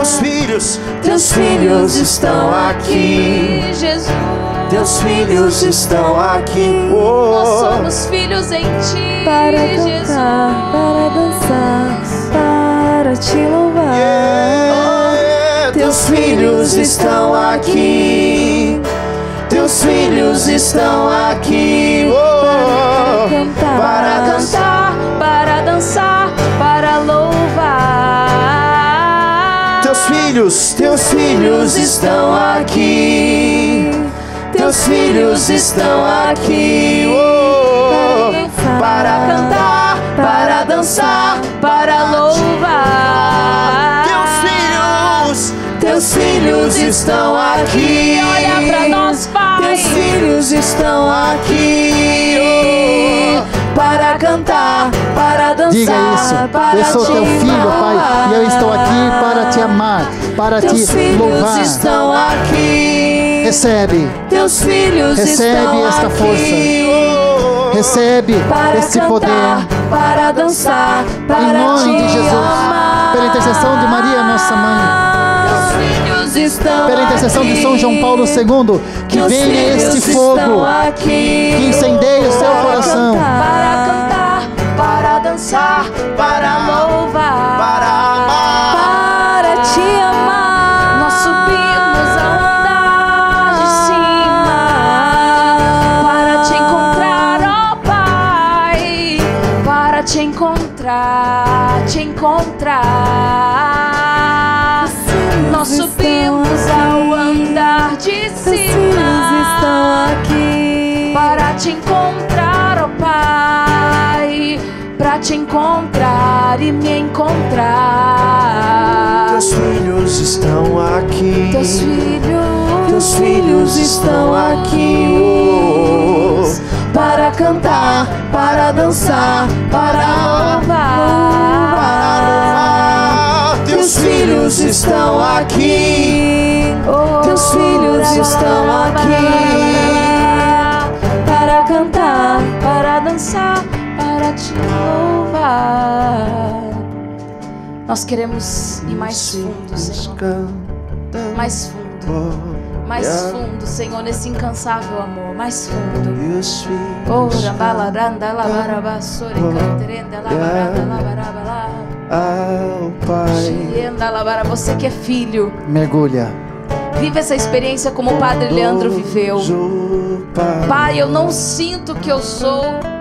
Teus filhos, teus filhos estão aqui. Jesus. Teus filhos estão aqui. Nós Oh, somos filhos em ti, para Jesus. cantar, para dançar, para te louvar. yeah. Teus filhos estão aqui. Teus filhos estão aqui. Oh, cantar, Para cantar, filhos, teus filhos estão aqui. Teus filhos estão aqui. Oh, para cantar, para dançar, para louvar. Teus filhos, teus filhos estão aqui. Olha pra nós, Pai. Teus filhos estão aqui. Para cantar, para dançar, Diga isso. para Eu sou te teu filho, Pai, e eu estou aqui para te amar, para teus te louvar. estão aqui. Recebe, Teus filhos Recebe esta aqui. força. Recebe para esse cantar, poder. para dançar, para Em nome de Jesus, amar. pela intercessão de Maria, nossa mãe, estão pela intercessão de São João Paulo II, que venha este fogo aqui. que incendeie o seu coração. para cantar, para dançar, para louvar, Para amar. Para encontrar e me encontrar. Teus filhos estão aqui. Teus filhos, Teus filhos estão aqui. Oh, para cantar, para dançar, para louvar. Teus filhos estão aqui. Oh, Teus filhos estão aqui. Para cantar, para dançar, para te louvar. Nós queremos ir mais fundo, Senhor. Mais fundo. Mais fundo, Senhor, nesse incansável amor. Mais fundo. Sore, canterenda, labarada, labaraba, Ao Pai. Você que é filho, Mergulha. vive essa experiência como o Padre Leandro viveu. Pai. Eu não sinto que eu sou.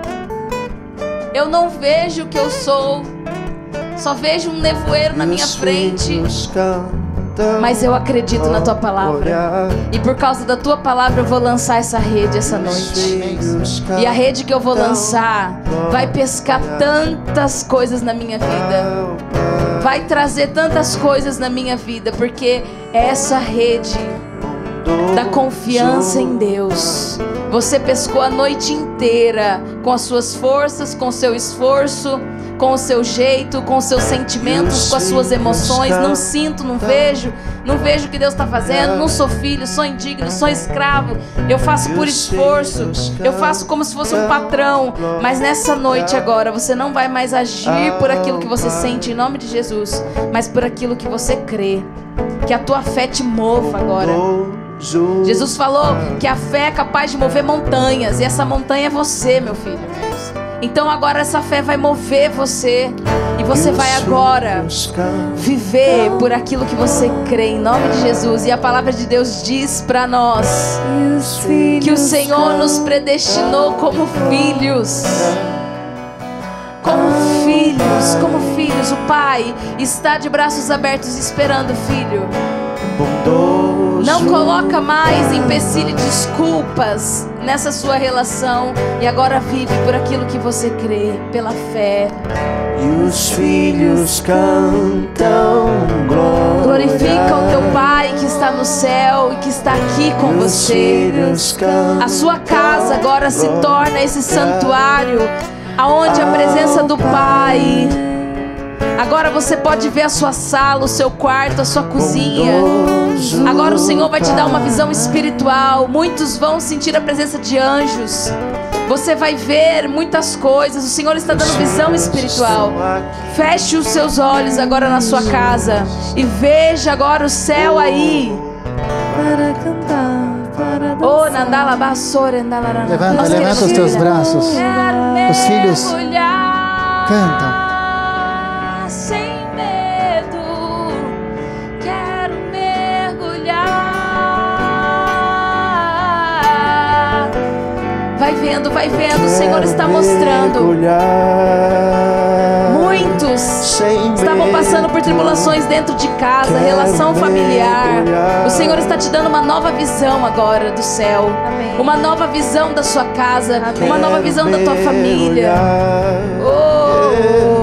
Eu não vejo o que eu sou. Só vejo um nevoeiro na minha frente. Mas eu acredito na tua palavra. E por causa da tua palavra eu vou lançar essa rede essa noite. E a rede que eu vou lançar vai pescar tantas coisas na minha vida. Vai trazer tantas coisas na minha vida, porque essa rede da confiança em Deus. Você pescou a noite inteira com as suas forças, com o seu esforço, com o seu jeito, com os seus sentimentos, com as suas emoções. Não sinto, não vejo, não vejo o que Deus está fazendo. Não sou filho, sou indigno, sou escravo. Eu faço por esforço, eu faço como se fosse um patrão. Mas nessa noite agora, você não vai mais agir por aquilo que você sente em nome de Jesus, mas por aquilo que você crê. Que a tua fé te mova agora. Jesus falou que a fé é capaz de mover montanhas, e essa montanha é você, meu filho. Então agora essa fé vai mover você, e você vai agora viver por aquilo que você crê em nome de Jesus. E a palavra de Deus diz para nós que o Senhor nos predestinou como filhos. como filhos, como filhos. O Pai está de braços abertos esperando, filho. Não coloca mais empecilho e desculpas nessa sua relação e agora vive por aquilo que você crê, pela fé. E os filhos cantam glória. Glorifica o teu Pai que está no céu e que está aqui com E você. A sua casa agora se glória. torna esse santuário aonde a presença do Pai. Agora você pode ver a sua sala, o seu quarto, a sua cozinha. Agora o Senhor vai te dar uma visão espiritual. Muitos vão sentir a presença de anjos. Você vai ver muitas coisas. O Senhor está dando visão espiritual. Feche os seus olhos agora na sua casa e veja agora o céu aí. Para cantar, para Oh, Nandala Bassora, Nandalarana. Levanta, levanta os teus braços. Os filhos cantam. Sem medo, quero mergulhar. Vai vendo, vai vendo, o Senhor está mostrando. Mergulhar Muitos sem estavam passando por tribulações dentro de casa, relação familiar. O Senhor está te dando uma nova visão agora do céu. Amém. Uma nova visão da sua casa, Amém. uma nova visão da tua família. Oh,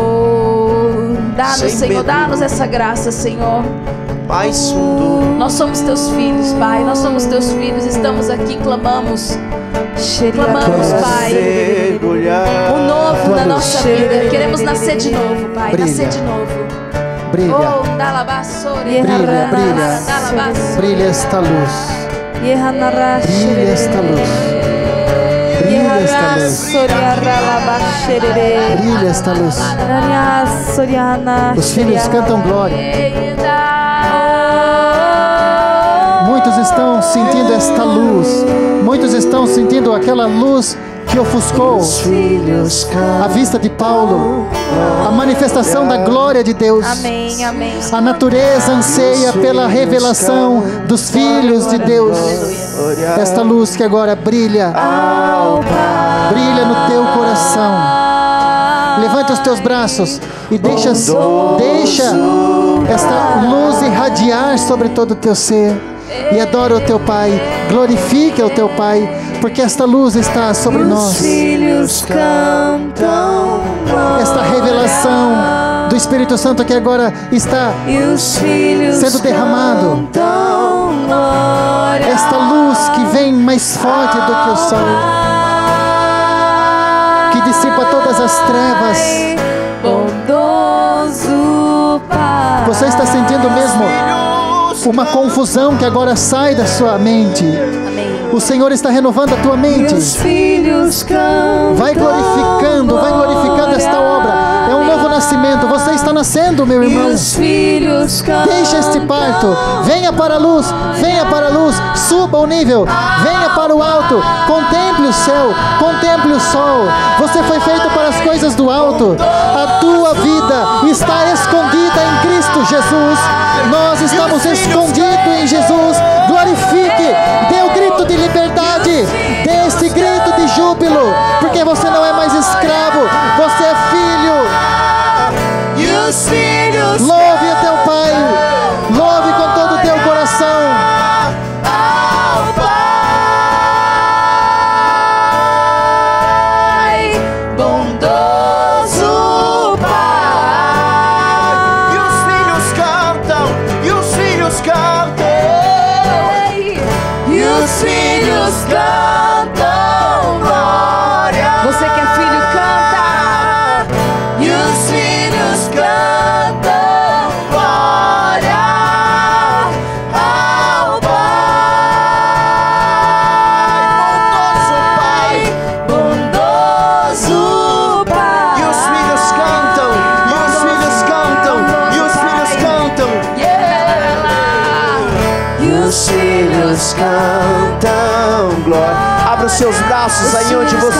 dá-nos, Senhor, dá-nos essa graça, Senhor. Mais fundo. Nós somos teus filhos, Pai. Nós somos teus filhos. Estamos aqui, clamamos. Clamamos, Pai. O novo na luz. nossa vida. Queremos nascer de novo, Pai. Brilha. Nascer de novo. Brilha, Oh, Brilha, brilha. brilha esta luz. Brilha esta luz. Brilha esta luz. Brilha esta luz. Os filhos cantam glória. Muitos estão sentindo esta luz. Muitos estão sentindo aquela luz que ofuscou a vista de Paulo. A manifestação da glória de Deus. Amém, amém. A natureza anseia pela revelação dos filhos de Deus. Esta luz que agora brilha, brilha no teu coração. Levanta os teus braços e deixa, deixa esta luz irradiar sobre todo o teu ser. E adora o teu Pai, glorifica o teu Pai, porque esta luz está sobre nós. Filhos cantam Esta revelação do Espírito Santo que agora está sendo derramado. Esta luz que vem mais forte do que o sol, que dissipa todas as trevas. Você está sentindo mesmo uma confusão que agora sai da sua mente. O Senhor está renovando a tua mente. Vai glorificando, vai glorificando esta obra. É um novo nascimento. Você está nascendo, meu irmão. Deixa este parto. Venha para a luz. Venha para a luz. Suba o nível. Venha para o alto. Contemple o céu. Contemple o sol. Você foi feito para as coisas do alto. A tua vida está escondida em Cristo Jesus. Nós estamos escondidos em Jesus.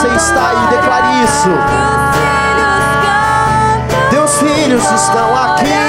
Você está e declare isso. Teus filhos estão aqui.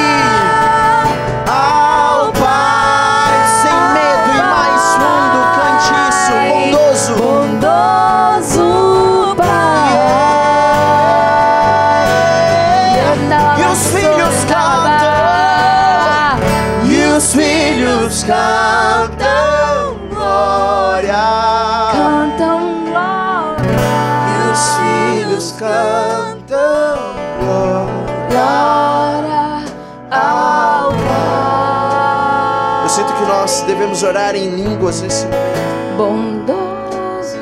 Em línguas nesse momento. bondoso.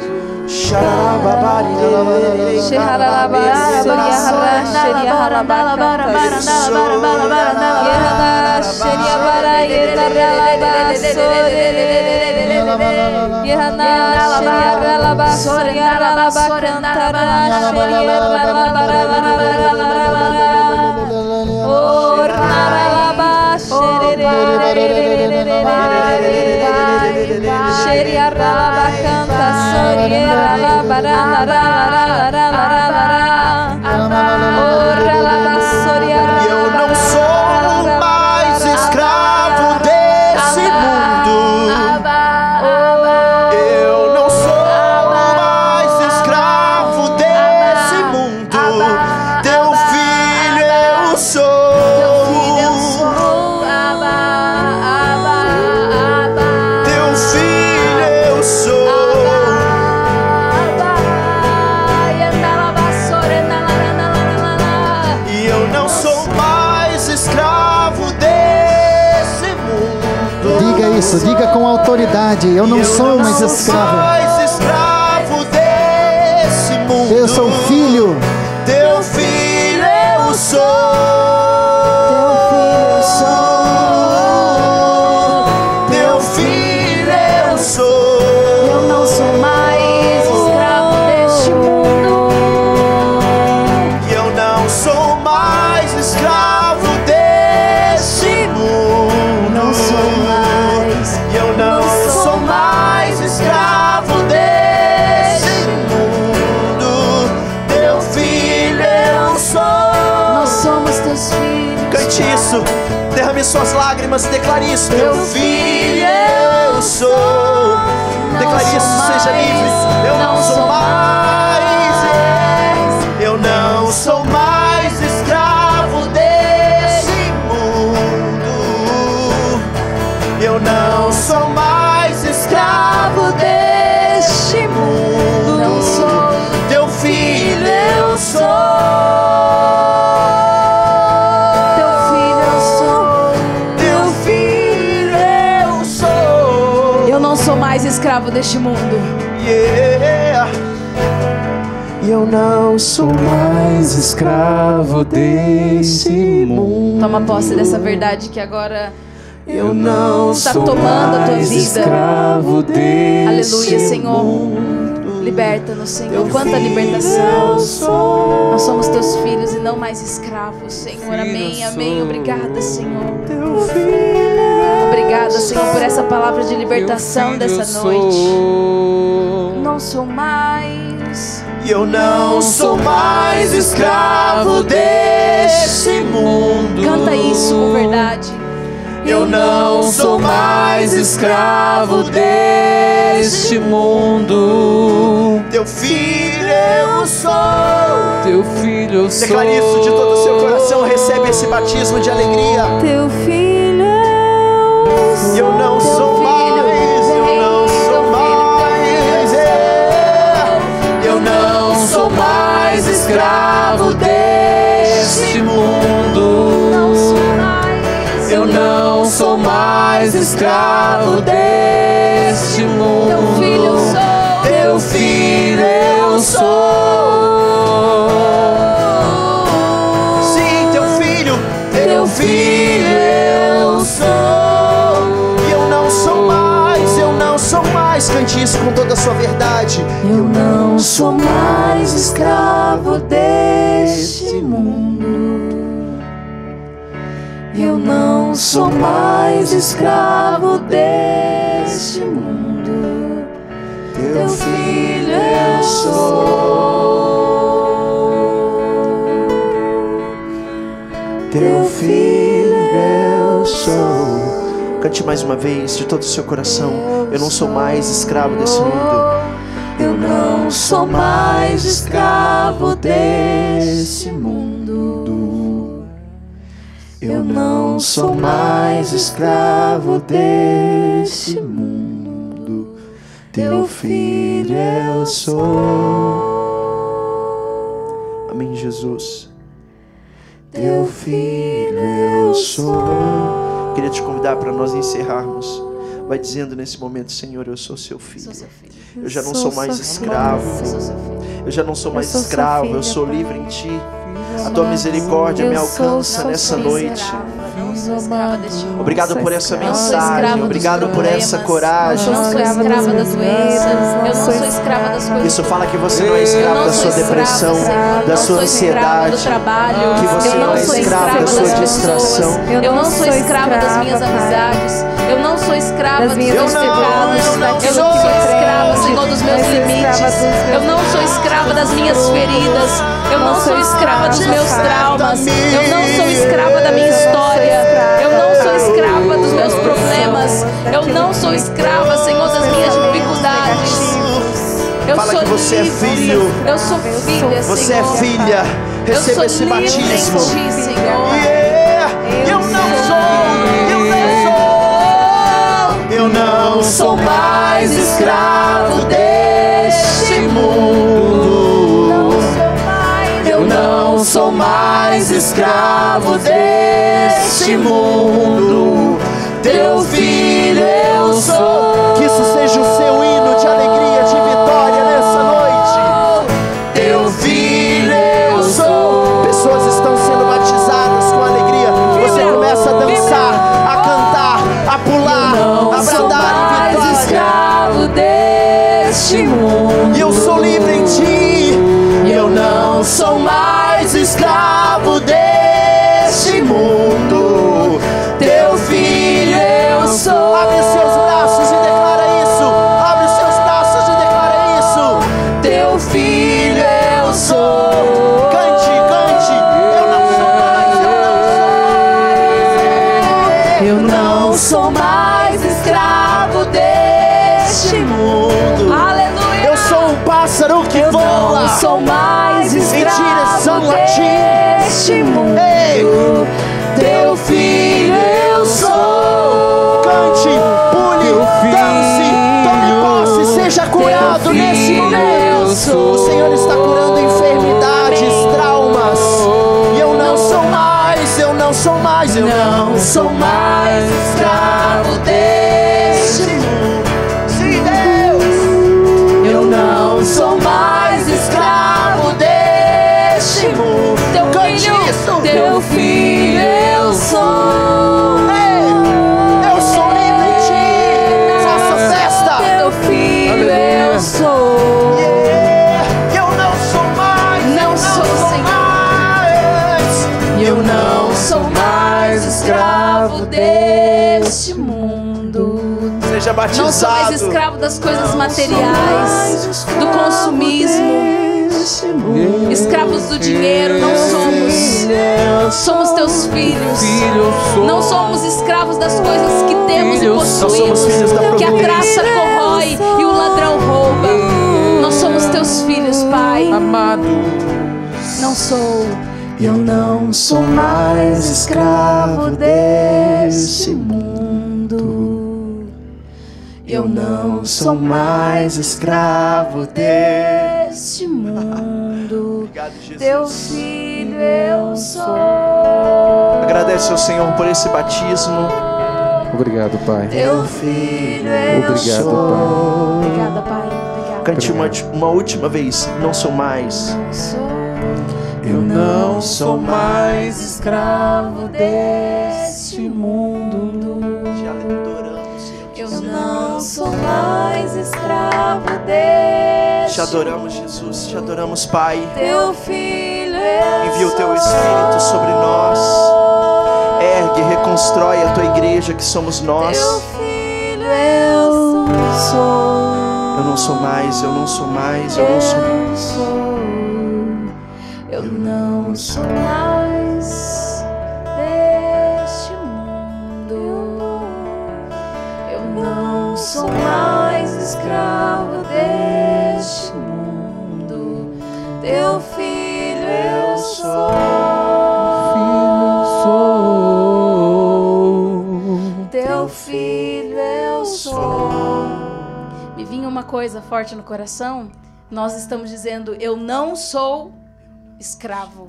Eri arraba canta, sori arraba barana autoridade. Eu não sou mais escravo suas lágrimas, declare isso. Teu filho eu sou. Declare isso, seja livre. Deste mundo. Yeah. E eu não sou mais escravo desse mundo. Toma posse dessa verdade que agora Eu não está sou tomando a tua vida. escravo desse Aleluia, Senhor. Liberta-nos, Senhor. Quanta libertação. Nós somos teus filhos e não mais escravos, Senhor. Amém, amém. Obrigada, Senhor. Teu filho Obrigada, Senhor, por essa palavra de libertação dessa noite. Não sou mais. E eu não sou mais escravo desse mundo. Canta isso com verdade. Eu não sou mais escravo deste mundo. Teu filho eu sou. Teu filho eu sou. Declare isso de todo o seu coração. Recebe esse batismo de alegria. Teu filho escravo deste mundo. Não sou mais. Eu não sou mais escravo deste mundo. Teu filho eu sou. Teu filho eu sou. Sim, teu filho, teu filho eu sou. E eu não sou mais, eu não sou mais. Cante isso com toda a sua verdade. Eu não sou mais escravo deste mundo. Eu não sou mais escravo deste mundo. Teu filho eu sou. Teu filho eu sou. Cante mais uma vez de todo o seu coração. Eu não sou mais escravo desse mundo. Eu não sou mais escravo desse mundo. Eu não sou mais escravo desse mundo. Teu filho eu sou. em Jesus. Teu filho eu sou. Queria te convidar para nós encerrarmos. Vai dizendo nesse momento, Senhor, eu sou seu filho. Sou seu filho. Eu já não Sou sou mais escravo. Eu. Eu já não sou mais sou escravo. Eu sou Pai. livre em Ti. A tua misericórdia me Eu sou alcança nessa noite. Não sou escrava deste mundo. Obrigado por essa mensagem. Obrigado por essa coragem. Eu não sou Escrava escrava dos da meus doença. medos. Eu não Sou escrava das coisas. Isso fala que você não é escravo da sua depressão, da sua ansiedade. Que você eu não é sou escravo escrava da sua das distração. Eu não sou escrava das minhas amizades. Eu não sou escrava Das dos minhas meus pecados. eu não sou. escrava, Senhor, dos meus limites. Eu não sou escrava das minhas feridas. Eu não sou escrava dos meus traumas. Eu não sou escrava da minha história. Escrava dos meus problemas. Eu não sou escrava, Senhor, das minhas dificuldades. Eu Fala sou que você é livre. filho. Eu sou filha, Você é filha. Receba esse batismo. Ti, Senhor. Yeah. Eu não sou. Eu não sou. Eu não sou mais escravo deste mundo. Eu não sou mais escravo deste mundo. Teu filho eu sou. Filho eu sou. Cante, cante. Eu não sou mais. Eu não sou mais escravo deste mundo. Aleluia. Eu sou um pássaro que voa. Não sou mais Em direção escravo a ti. deste mundo. Ei, eu não Seja Não sou batizado. mais escravo das coisas materiais, do consumismo. Escravos do dinheiro, não somos. Somos teus filhos. Não somos escravos das coisas que temos e possuímos. Que a traça corrói e o ladrão rouba. Nós somos teus filhos, Pai. Amado. Não sou. Eu não sou mais escravo desse mundo. Sou mais escravo desse. Este mundo. Obrigado, Jesus. Teu filho eu sou. Agradece ao Senhor por esse batismo. Obrigado, Pai. Teu filho eu Obrigado, sou. Obrigada, Pai. Obrigada. Cante uma, uma última vez. Não sou mais. Sou. Eu não sou mais escravo deste mundo. Mais escravo deste Te adoramos, Jesus. Te adoramos, Pai. Teu filho Envia o teu. Espírito sobre nós. Ergue, reconstrói a tua igreja que somos nós. Teu filho eu sou. Eu não sou mais, eu não sou mais, eu não sou sou. Eu não sou mais mais escravo deste mundo. Teu filho eu sou. Teu filho eu sou. Me vinha uma coisa forte no coração. Nós estamos dizendo: Eu não sou escravo.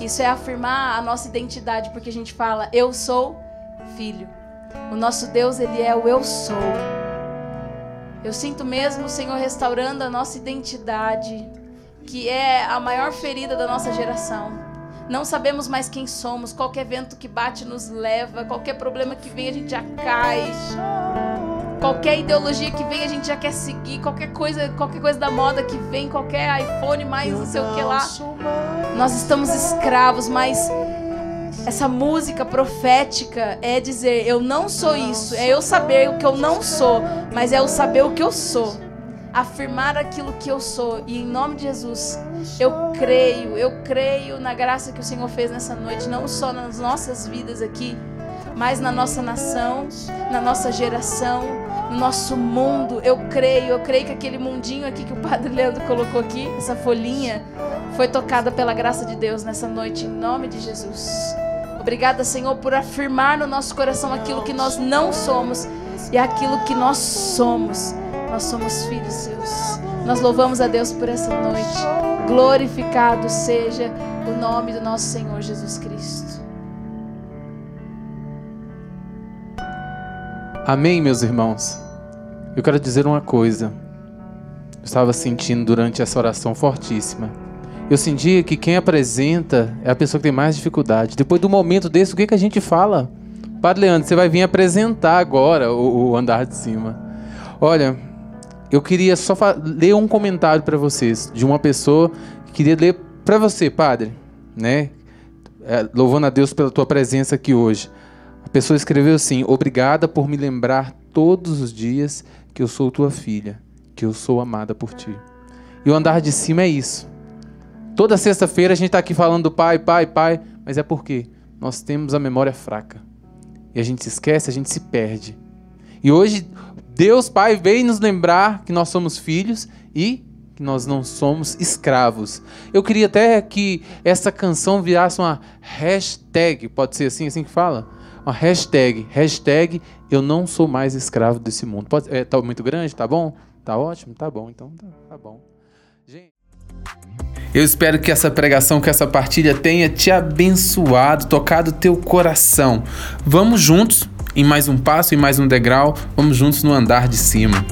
Isso é afirmar a nossa identidade, porque a gente fala, eu sou filho. O nosso Deus, ele é o eu sou. Eu sinto mesmo o Senhor restaurando a nossa identidade, que é a maior ferida da nossa geração. Não sabemos mais quem somos, qualquer vento que bate nos leva, qualquer problema que vem a gente já cai. Qualquer ideologia que vem a gente já quer seguir, qualquer coisa, qualquer coisa da moda que vem, qualquer iPhone mais não sei o que lá. Nós estamos escravos, mas essa música profética é dizer: eu não sou isso, é eu saber o que eu não sou, mas é eu saber o que eu sou. Afirmar aquilo que eu sou, e em nome de Jesus, eu creio, eu creio na graça que o Senhor fez nessa noite, não só nas nossas vidas aqui, mas na nossa nação, na nossa geração, no nosso mundo. Eu creio, eu creio que aquele mundinho aqui que o Padre Leandro colocou aqui, essa folhinha, foi tocada pela graça de Deus nessa noite, em nome de Jesus. Obrigada, Senhor, por afirmar no nosso coração aquilo que nós não somos e aquilo que nós somos. Nós somos filhos seus. Nós louvamos a Deus por essa noite. Glorificado seja o nome do nosso Senhor Jesus Cristo. Amém, meus irmãos. Eu quero dizer uma coisa. Eu estava sentindo durante essa oração fortíssima. Eu sentia que quem apresenta é a pessoa que tem mais dificuldade. Depois do momento desse, o que, que a gente fala? Padre Leandro, você vai vir apresentar agora o, o andar de cima. Olha, eu queria só ler um comentário para vocês de uma pessoa que queria ler para você, Padre, né? É, louvando a Deus pela tua presença aqui hoje. A pessoa escreveu assim: Obrigada por me lembrar todos os dias que eu sou tua filha, que eu sou amada por ti. E o andar de cima é isso. Toda sexta-feira a gente está aqui falando do pai, pai, pai, mas é porque nós temos a memória fraca. E a gente se esquece, a gente se perde. E hoje Deus Pai veio nos lembrar que nós somos filhos e que nós não somos escravos. Eu queria até que essa canção virasse uma hashtag, pode ser assim, assim que fala? uma hashtag, hashtag eu não sou mais escravo desse mundo. Pode, é, tá muito grande, tá bom? Tá ótimo? Tá bom, então tá, tá bom. Gente. Eu espero que essa pregação, que essa partilha tenha te abençoado, tocado teu coração. Vamos juntos em mais um passo, em mais um degrau, vamos juntos no andar de cima.